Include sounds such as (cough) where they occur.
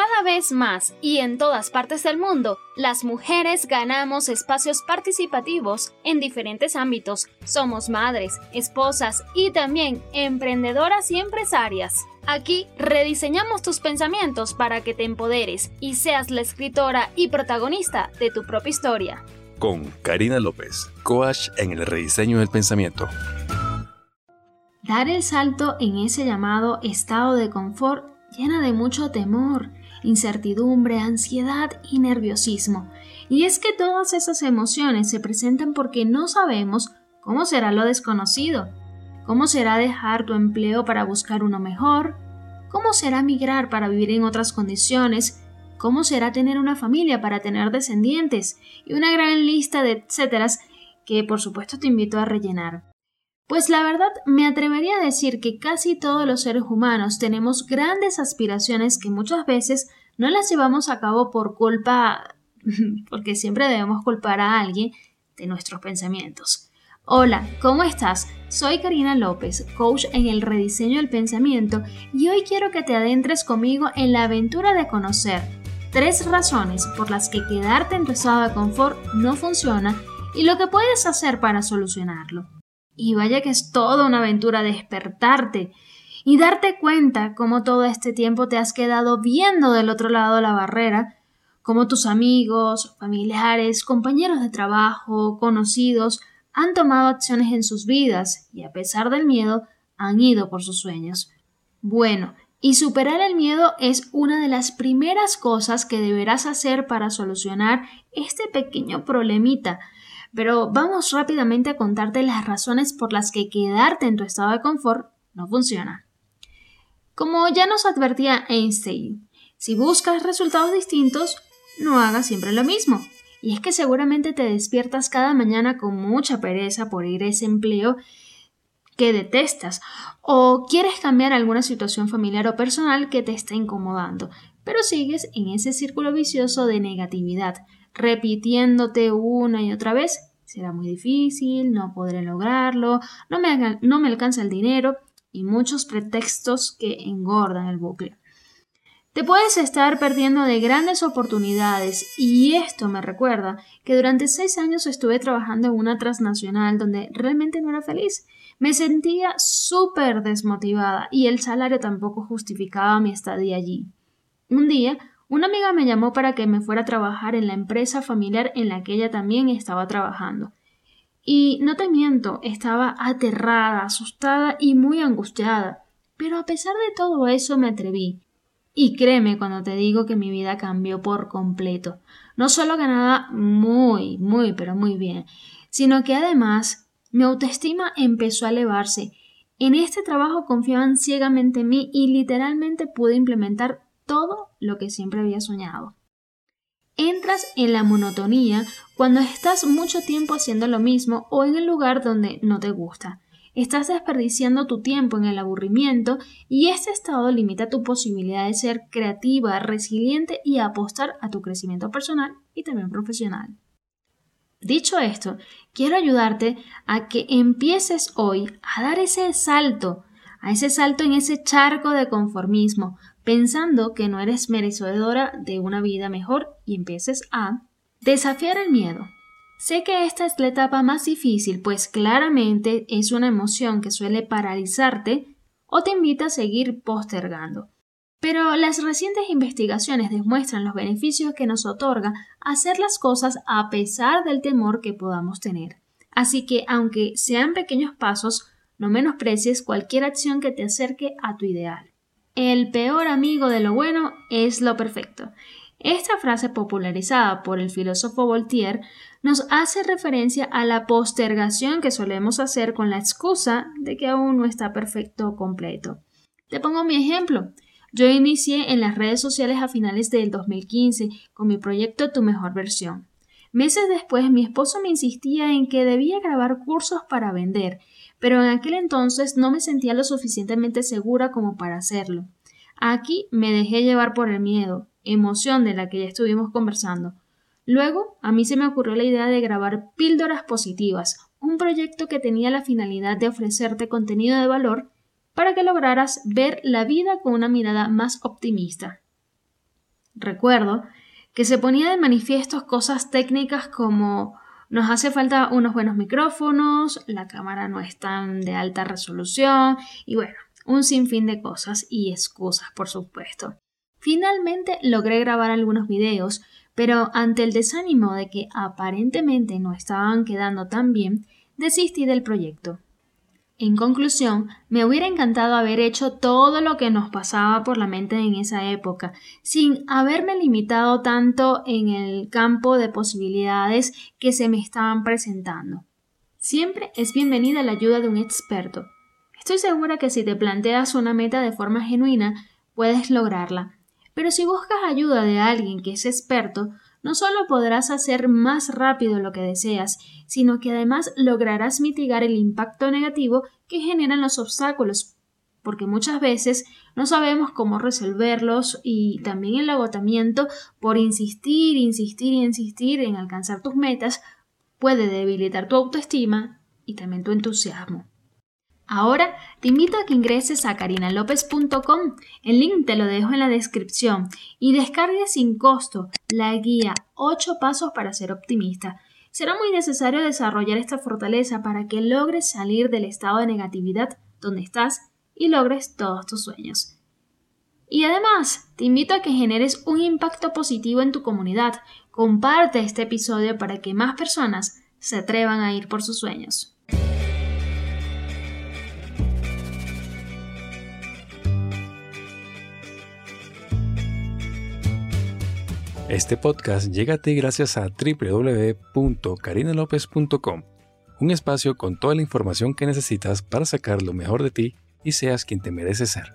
Cada vez más y en todas partes del mundo, las mujeres ganamos espacios participativos en diferentes ámbitos. Somos madres, esposas y también emprendedoras y empresarias. Aquí rediseñamos tus pensamientos para que te empoderes y seas la escritora y protagonista de tu propia historia. Con Karina López, coach en el rediseño del pensamiento. Dar el salto en ese llamado estado de confort llena de mucho temor incertidumbre, ansiedad y nerviosismo. Y es que todas esas emociones se presentan porque no sabemos cómo será lo desconocido, cómo será dejar tu empleo para buscar uno mejor, cómo será migrar para vivir en otras condiciones, cómo será tener una familia para tener descendientes y una gran lista de etcéteras que por supuesto te invito a rellenar. Pues la verdad me atrevería a decir que casi todos los seres humanos tenemos grandes aspiraciones que muchas veces no las llevamos a cabo por culpa, (laughs) porque siempre debemos culpar a alguien de nuestros pensamientos. Hola, ¿cómo estás? Soy Karina López, coach en el rediseño del pensamiento, y hoy quiero que te adentres conmigo en la aventura de conocer tres razones por las que quedarte en tu estado de confort no funciona y lo que puedes hacer para solucionarlo. Y vaya que es toda una aventura despertarte y darte cuenta cómo todo este tiempo te has quedado viendo del otro lado de la barrera, cómo tus amigos, familiares, compañeros de trabajo, conocidos han tomado acciones en sus vidas y a pesar del miedo han ido por sus sueños. Bueno, y superar el miedo es una de las primeras cosas que deberás hacer para solucionar este pequeño problemita pero vamos rápidamente a contarte las razones por las que quedarte en tu estado de confort no funciona. Como ya nos advertía Einstein, si buscas resultados distintos, no hagas siempre lo mismo. Y es que seguramente te despiertas cada mañana con mucha pereza por ir a ese empleo que detestas o quieres cambiar alguna situación familiar o personal que te está incomodando, pero sigues en ese círculo vicioso de negatividad, repitiéndote una y otra vez, será muy difícil, no podré lograrlo, no me, no me alcanza el dinero y muchos pretextos que engordan el bucle. Te puedes estar perdiendo de grandes oportunidades y esto me recuerda que durante seis años estuve trabajando en una transnacional donde realmente no era feliz. Me sentía súper desmotivada y el salario tampoco justificaba mi estadía allí. Un día una amiga me llamó para que me fuera a trabajar en la empresa familiar en la que ella también estaba trabajando. Y no te miento, estaba aterrada, asustada y muy angustiada. Pero a pesar de todo eso me atreví. Y créeme cuando te digo que mi vida cambió por completo. No solo ganaba muy, muy, pero muy bien, sino que además mi autoestima empezó a elevarse. En este trabajo confiaban ciegamente en mí y literalmente pude implementar todo lo que siempre había soñado. Entras en la monotonía cuando estás mucho tiempo haciendo lo mismo o en el lugar donde no te gusta. Estás desperdiciando tu tiempo en el aburrimiento y este estado limita tu posibilidad de ser creativa, resiliente y apostar a tu crecimiento personal y también profesional. Dicho esto, quiero ayudarte a que empieces hoy a dar ese salto, a ese salto en ese charco de conformismo, pensando que no eres merecedora de una vida mejor y empieces a desafiar el miedo. Sé que esta es la etapa más difícil, pues claramente es una emoción que suele paralizarte o te invita a seguir postergando. Pero las recientes investigaciones demuestran los beneficios que nos otorga hacer las cosas a pesar del temor que podamos tener. Así que, aunque sean pequeños pasos, no menosprecies cualquier acción que te acerque a tu ideal. El peor amigo de lo bueno es lo perfecto. Esta frase popularizada por el filósofo Voltaire nos hace referencia a la postergación que solemos hacer con la excusa de que aún no está perfecto o completo. Te pongo mi ejemplo. Yo inicié en las redes sociales a finales del 2015 con mi proyecto Tu mejor versión. Meses después mi esposo me insistía en que debía grabar cursos para vender pero en aquel entonces no me sentía lo suficientemente segura como para hacerlo. Aquí me dejé llevar por el miedo, emoción de la que ya estuvimos conversando. Luego, a mí se me ocurrió la idea de grabar Píldoras Positivas, un proyecto que tenía la finalidad de ofrecerte contenido de valor para que lograras ver la vida con una mirada más optimista. Recuerdo que se ponía de manifiesto cosas técnicas como nos hace falta unos buenos micrófonos, la cámara no es tan de alta resolución y bueno, un sinfín de cosas y excusas, por supuesto. Finalmente logré grabar algunos videos, pero ante el desánimo de que aparentemente no estaban quedando tan bien, desistí del proyecto. En conclusión, me hubiera encantado haber hecho todo lo que nos pasaba por la mente en esa época, sin haberme limitado tanto en el campo de posibilidades que se me estaban presentando. Siempre es bienvenida la ayuda de un experto. Estoy segura que si te planteas una meta de forma genuina, puedes lograrla. Pero si buscas ayuda de alguien que es experto, no solo podrás hacer más rápido lo que deseas, sino que además lograrás mitigar el impacto negativo que generan los obstáculos, porque muchas veces no sabemos cómo resolverlos y también el agotamiento por insistir, insistir y insistir en alcanzar tus metas puede debilitar tu autoestima y también tu entusiasmo. Ahora te invito a que ingreses a carinalopez.com, el link te lo dejo en la descripción, y descargues sin costo la guía 8 pasos para ser optimista. Será muy necesario desarrollar esta fortaleza para que logres salir del estado de negatividad donde estás y logres todos tus sueños. Y además, te invito a que generes un impacto positivo en tu comunidad. Comparte este episodio para que más personas se atrevan a ir por sus sueños. Este podcast llega a ti gracias a www.carinalopez.com, un espacio con toda la información que necesitas para sacar lo mejor de ti y seas quien te mereces ser.